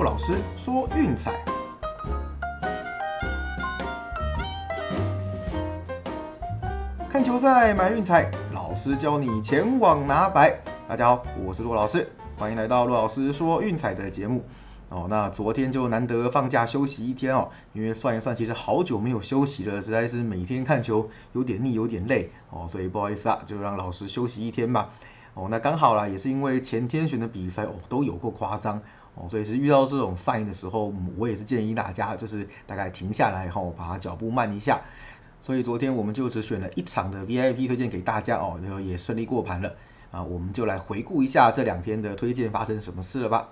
骆老师说运彩。看球赛买运彩，老师教你前往拿白。大家好，我是陆老师，欢迎来到陆老师说运彩的节目。哦，那昨天就难得放假休息一天哦，因为算一算，其实好久没有休息了，实在是每天看球有点腻，有点累哦，所以不好意思啊，就让老师休息一天吧。哦，那刚好啦，也是因为前天选的比赛哦都有过夸张哦，所以是遇到这种 sign 的时候，我也是建议大家就是大概停下来后，把脚步慢一下。所以昨天我们就只选了一场的 VIP 推荐给大家哦，然后也顺利过盘了啊，我们就来回顾一下这两天的推荐发生什么事了吧。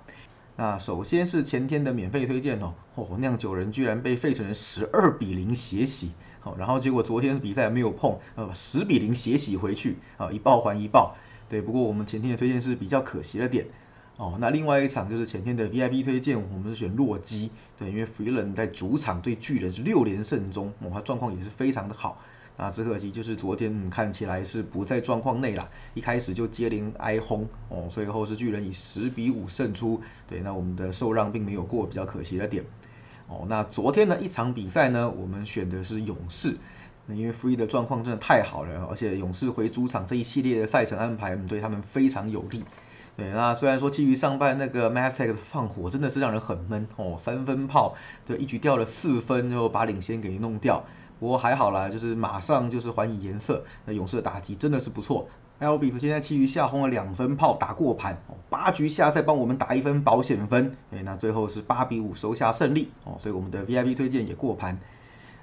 那首先是前天的免费推荐哦，哦酿酒人居然被费城人十二比零血洗，好，然后结果昨天比赛没有碰，呃十比零血洗回去，啊一报还一报，对，不过我们前天的推荐是比较可惜的点，哦，那另外一场就是前天的 VIP 推荐，我们是选洛基，对，因为弗伦在主场对巨人是六连胜中，哦他状况也是非常的好。啊，只可惜就是昨天看起来是不在状况内了，一开始就接连挨轰哦，最后是巨人以十比五胜出。对，那我们的受让并没有过，比较可惜的点。哦，那昨天的一场比赛呢，我们选的是勇士，那因为 Free 的状况真的太好了，而且勇士回主场这一系列的赛程安排，对他们非常有利。对，那虽然说基于上半那个 m a s t e 放火真的是让人很闷哦，三分炮，对，一局掉了四分，就把领先给弄掉。不过还好啦，就是马上就是还以颜色。那勇士的打击真的是不错。还有比斯现在基于下轰了两分炮打过盘，八局下赛帮我们打一分保险分，哎，那最后是八比五收下胜利，哦，所以我们的 VIP 推荐也过盘。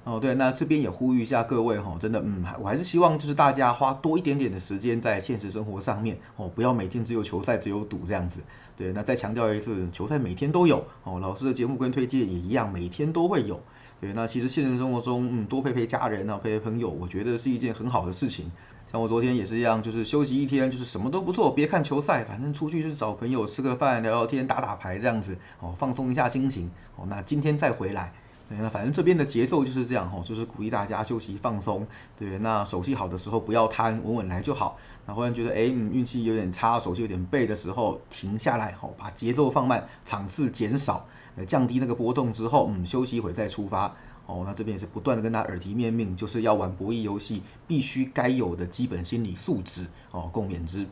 哦，对，那这边也呼吁一下各位哈，真的，嗯，我还是希望就是大家花多一点点的时间在现实生活上面，哦，不要每天只有球赛只有赌这样子。对，那再强调一次，球赛每天都有，哦，老师的节目跟推荐也一样，每天都会有。对，那其实现实生活中，嗯，多陪陪家人啊，陪陪朋友，我觉得是一件很好的事情。像我昨天也是一样，就是休息一天，就是什么都不做，别看球赛，反正出去就是找朋友吃个饭、聊聊天、打打牌这样子，哦，放松一下心情。哦，那今天再回来，那反正这边的节奏就是这样，哈，就是鼓励大家休息放松。对，那手气好的时候不要贪，稳稳来就好。那忽然觉得，哎，运气有点差，手气有点背的时候，停下来，好，把节奏放慢，场次减少。降低那个波动之后，嗯，休息一会再出发。哦，那这边也是不断的跟他耳提面命，就是要玩博弈游戏，必须该有的基本心理素质哦，共勉之。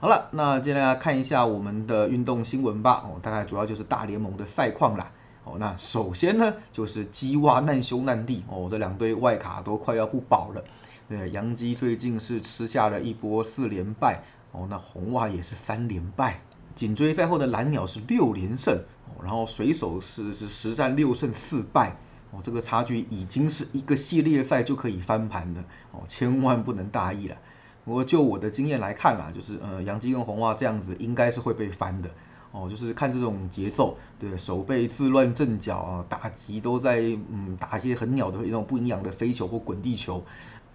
好了，那接下来看一下我们的运动新闻吧。哦，大概主要就是大联盟的赛况啦。哦，那首先呢，就是基蛙难兄难弟哦，这两队外卡都快要不保了。对，杨基最近是吃下了一波四连败。哦，那红袜也是三连败。紧追在后的蓝鸟是六连胜，然后水手是是实战六胜四败，哦，这个差距已经是一个系列赛就可以翻盘的，哦，千万不能大意了。不过就我的经验来看啦，就是呃，杨基跟红袜这样子应该是会被翻的，哦，就是看这种节奏，对手背自乱阵脚啊，打击都在嗯打一些很鸟的那种不营养的飞球或滚地球，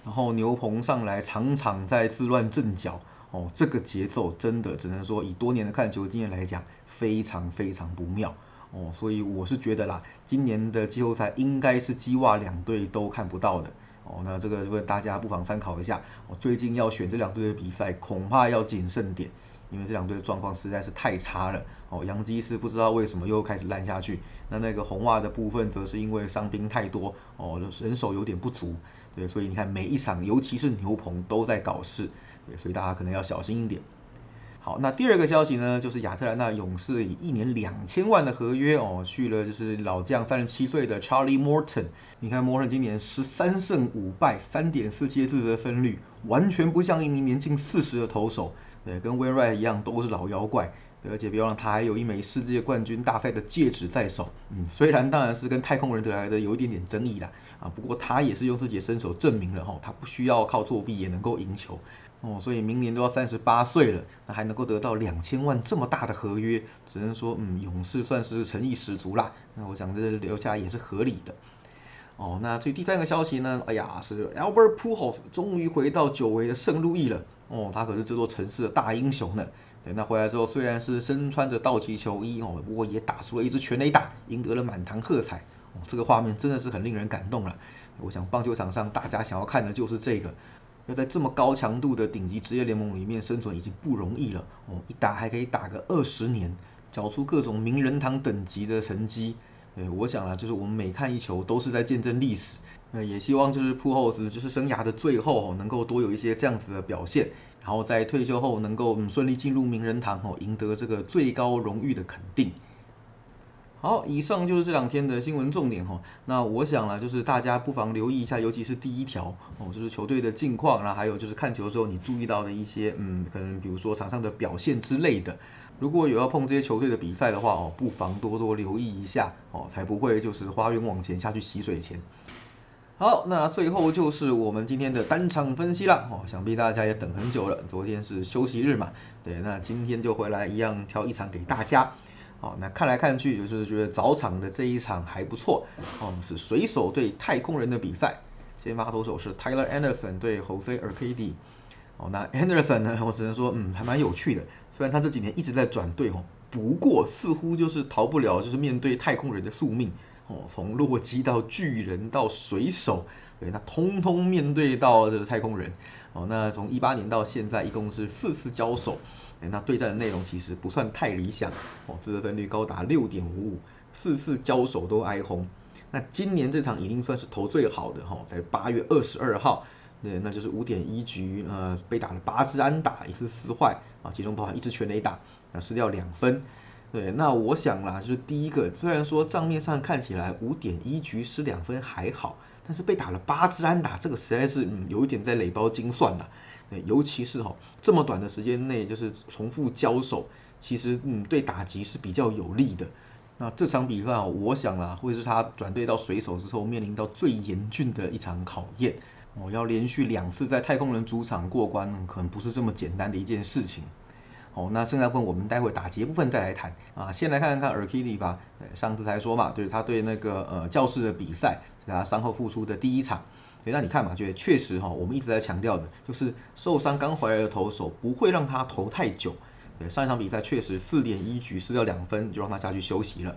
然后牛棚上来场场在自乱阵脚。哦，这个节奏真的只能说以多年的看球经验来讲，非常非常不妙哦，所以我是觉得啦，今年的季后赛应该是基袜两队都看不到的哦。那这个这个大家不妨参考一下。我最近要选这两队的比赛，恐怕要谨慎点，因为这两队的状况实在是太差了哦。杨基是不知道为什么又开始烂下去，那那个红袜的部分则是因为伤兵太多哦，人手有点不足，对，所以你看每一场，尤其是牛棚都在搞事。对所以大家可能要小心一点。好，那第二个消息呢，就是亚特兰大勇士以一年两千万的合约哦，去了就是老将三十七岁的 Charlie Morton。你看 Morton 今年十三胜五败，三点四七的自责分率，完全不像一名年近四十的投手。对，跟 w i n r i g h t 一样，都是老妖怪。而且别忘了，他还有一枚世界冠军大赛的戒指在手。嗯，虽然当然是跟太空人得来的有一点点争议啦，啊，不过他也是用自己的身手证明了哈，他不需要靠作弊也能够赢球。哦，所以明年都要三十八岁了，那还能够得到两千万这么大的合约，只能说，嗯，勇士算是诚意十足啦。那我想这留下也是合理的。哦，那至于第三个消息呢？哎呀，是 Albert Pujols 终于回到久违的圣路易了。哦，他可是这座城市的大英雄呢。对，那回来之后虽然是身穿着道奇球衣哦，不过也打出了一支全垒打，赢得了满堂喝彩。哦，这个画面真的是很令人感动了。我想棒球场上大家想要看的就是这个。要在这么高强度的顶级职业联盟里面生存已经不容易了哦，一打还可以打个二十年，缴出各种名人堂等级的成绩。对，我想啊，就是我们每看一球都是在见证历史。那也希望就是铺后子就是生涯的最后能够多有一些这样子的表现，然后在退休后能够嗯顺利进入名人堂哦，赢得这个最高荣誉的肯定。好，以上就是这两天的新闻重点哈。那我想呢，就是大家不妨留意一下，尤其是第一条哦，就是球队的近况，然后还有就是看球的时候你注意到的一些嗯，可能比如说场上的表现之类的。如果有要碰这些球队的比赛的话哦，不妨多多留意一下哦，才不会就是花冤枉钱下去洗水钱。好，那最后就是我们今天的单场分析了。哦，想必大家也等很久了，昨天是休息日嘛，对，那今天就回来一样挑一场给大家。好，那看来看去就是觉得早场的这一场还不错。哦，是水手对太空人的比赛，先发投手是 Tyler Anderson 对 Jose Urquidy。哦，那 Anderson 呢，我只能说，嗯，还蛮有趣的，虽然他这几年一直在转队哦，不过似乎就是逃不了，就是面对太空人的宿命。哦，从洛基到巨人到水手，对，那通通面对到这个太空人哦，那从一八年到现在一共是四次交手。哎那对战的内容其实不算太理想哦，自得分率高达六点五五，四次交手都挨轰。那今年这场已经算是投最好的哈，在八月二十二号，对，那就是五点一局，呃，被打了八支安打，一次四坏啊，其中包含一支全垒打，那失掉两分。对，那我想啦，就是第一个，虽然说账面上看起来五点一局失两分还好，但是被打了八支安打，这个实在是嗯有一点在垒包精算了。对，尤其是哈这么短的时间内就是重复交手，其实嗯对打击是比较有利的。那这场比赛啊，我想啦会是他转队到水手之后面临到最严峻的一场考验。哦，要连续两次在太空人主场过关，可能不是这么简单的一件事情。哦，那剩下部分我们待会打结部分再来谈啊。先来看看 a r k i d y 吧。上次才说嘛，就是他对那个呃教室的比赛是他伤后复出的第一场。对，那你看嘛，就确实哈，我们一直在强调的，就是受伤刚回来的投手不会让他投太久。对，上一场比赛确实四点一局失掉两分，就让他下去休息了。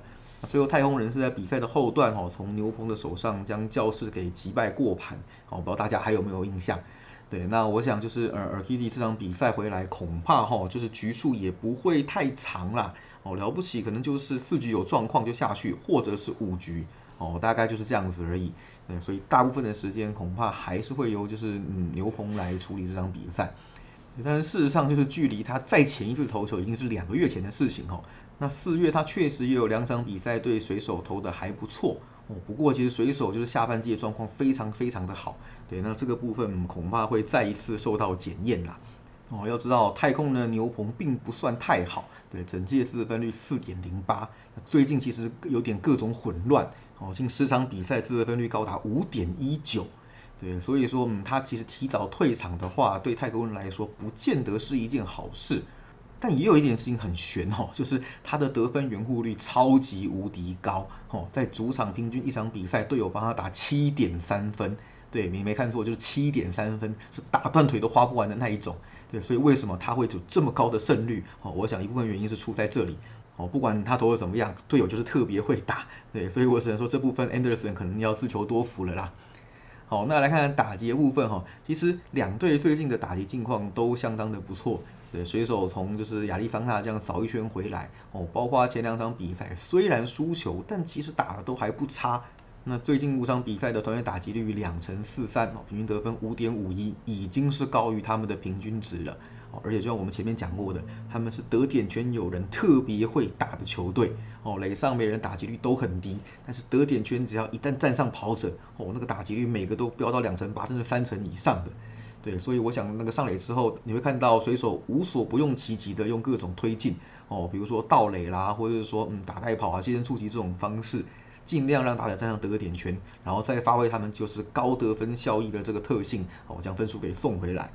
最后太空人是在比赛的后段哈，从牛棚的手上将教室给击败过盘。哦，不知道大家还有没有印象？对，那我想就是呃尔 k d 这场比赛回来恐怕哈，就是局数也不会太长啦。哦，了不起可能就是四局有状况就下去，或者是五局。哦，大概就是这样子而已。对，所以大部分的时间恐怕还是会由就是嗯牛棚来处理这场比赛。但是事实上，就是距离他再前一次投球已经是两个月前的事情哦。那四月他确实也有两场比赛对水手投的还不错哦。不过其实水手就是下半季的状况非常非常的好。对，那这个部分恐怕会再一次受到检验啦。哦，要知道太空的牛棚并不算太好。对，整届自分率四点零八，最近其实有点各种混乱。哦，近十场比赛自得分率高达五点一九，对，所以说，嗯，他其实提早退场的话，对太空人来说不见得是一件好事。但也有一点事情很悬哦，就是他的得分圆弧率超级无敌高哦，在主场平均一场比赛队友帮他打七点三分，对，你没看错，就是七点三分，是打断腿都花不完的那一种。对，所以为什么他会有这么高的胜率？哦，我想一部分原因是出在这里。哦，不管他投的怎么样，队友就是特别会打，对，所以我只能说这部分 Anderson 可能要自求多福了啦。好，那来看看打击的部分哈，其实两队最近的打击境况都相当的不错，对，水手从就是亚利桑那这样扫一圈回来，哦，包括前两场比赛虽然输球，但其实打的都还不差。那最近五场比赛的团队打击率两成四三，哦，平均得分五点五一，已经是高于他们的平均值了哦。而且就像我们前面讲过的，他们是得点圈有人特别会打的球队哦，垒上没人打击率都很低，但是得点圈只要一旦站上跑者哦，那个打击率每个都飙到两成八甚至三成以上的。对，所以我想那个上垒之后，你会看到水手无所不用其极的用各种推进哦，比如说倒垒啦，或者是说嗯打带跑啊、接身触及这种方式，尽量让打者站上得点圈，然后再发挥他们就是高得分效益的这个特性哦，将分数给送回来。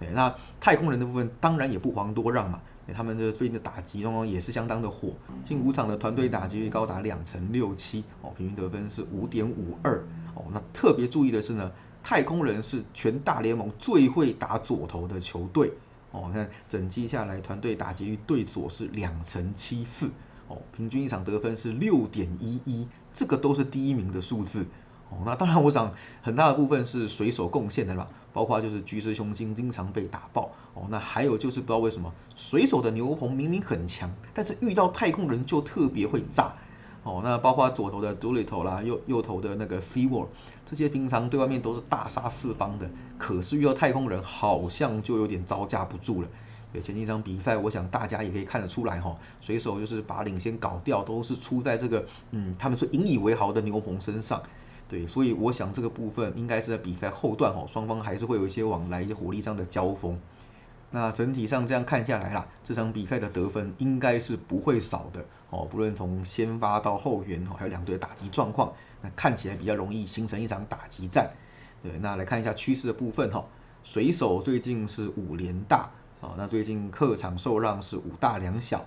对那太空人的部分当然也不遑多让嘛，他们的最近的打击中也是相当的火，近五场的团队打击率高达两成六七哦，平均得分是五点五二哦。那特别注意的是呢，太空人是全大联盟最会打左投的球队。哦，看整季下来团队打击率对左是两成七四。哦，平均一场得分是六点一一，这个都是第一名的数字。哦，那当然我想很大的部分是水手贡献的啦，包括就是巨石雄心经常被打爆，哦，那还有就是不知道为什么水手的牛棚明明很强，但是遇到太空人就特别会炸。哦，那包括左头的 Doolittle 啦，右右头的那个 Seaward，这些平常对外面都是大杀四方的，可是遇到太空人好像就有点招架不住了。对前几场比赛，我想大家也可以看得出来哈，水手就是把领先搞掉，都是出在这个嗯，他们说引以为豪的牛棚身上。对，所以我想这个部分应该是在比赛后段哈，双方还是会有一些往来一些火力上的交锋。那整体上这样看下来啦，这场比赛的得分应该是不会少的哦。不论从先发到后援哦，还有两队的打击状况，那看起来比较容易形成一场打击战。对，那来看一下趋势的部分哈。水手最近是五连大哦，那最近客场受让是五大两小，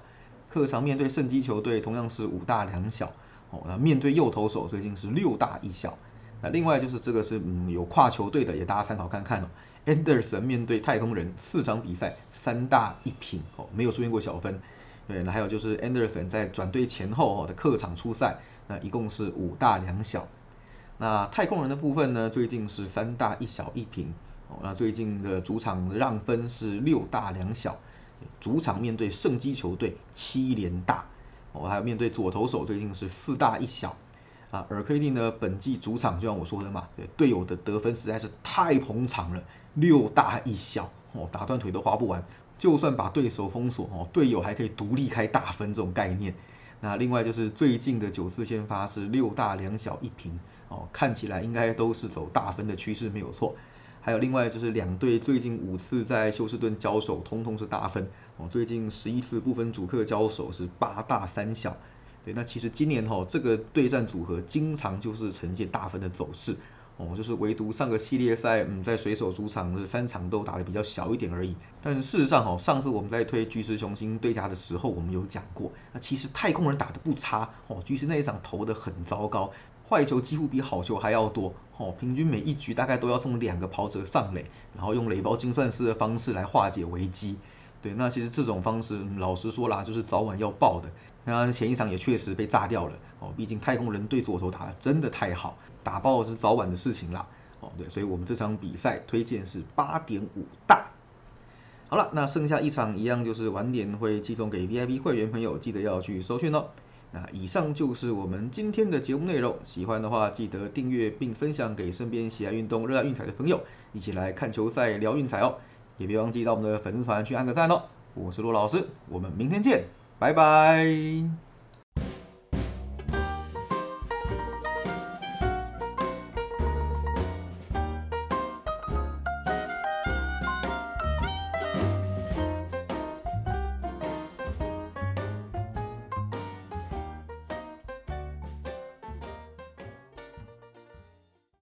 客场面对圣基球队同样是五大两小哦。那面对右投手最近是六大一小。那另外就是这个是嗯有跨球队的，也大家参考看看哦。Anderson 面对太空人四场比赛三大一平哦，没有出现过小分。对，那还有就是 Anderson 在转队前后哦的客场出赛，那一共是五大两小。那太空人的部分呢，最近是三大一小一平哦，那最近的主场让分是六大两小，主场面对圣基球队七连大哦，还有面对左投手最近是四大一小。啊，而 KD 呢，本季主场就像我说的嘛，对队友的得分实在是太捧场了，六大一小哦，打断腿都花不完，就算把对手封锁哦，队友还可以独立开大分这种概念。那另外就是最近的九次先发是六大两小一平哦，看起来应该都是走大分的趋势没有错。还有另外就是两队最近五次在休斯顿交手，通通是大分哦，最近十一次不分主客交手是八大三小。对，那其实今年哈这个对战组合经常就是呈现大分的走势哦，就是唯独上个系列赛，嗯，在水手主场的三场都打的比较小一点而已。但是事实上哈，上次我们在推巨石雄心对家的时候，我们有讲过，那其实太空人打的不差哦，巨石那一场投的很糟糕，坏球几乎比好球还要多哦，平均每一局大概都要送两个跑者上垒，然后用垒包精算师的方式来化解危机。对，那其实这种方式，老实说啦，就是早晚要爆的。那前一场也确实被炸掉了哦，毕竟太空人对左投打的真的太好，打爆是早晚的事情啦。哦，对，所以我们这场比赛推荐是八点五大。好了，那剩下一场一样就是晚点会寄送给 VIP 会员朋友，记得要去收讯哦。那以上就是我们今天的节目内容，喜欢的话记得订阅并分享给身边喜爱运动、热爱运彩的朋友，一起来看球赛聊运彩哦。也别忘记到我们的粉丝团去按个赞哦！我是陆老师，我们明天见，拜拜。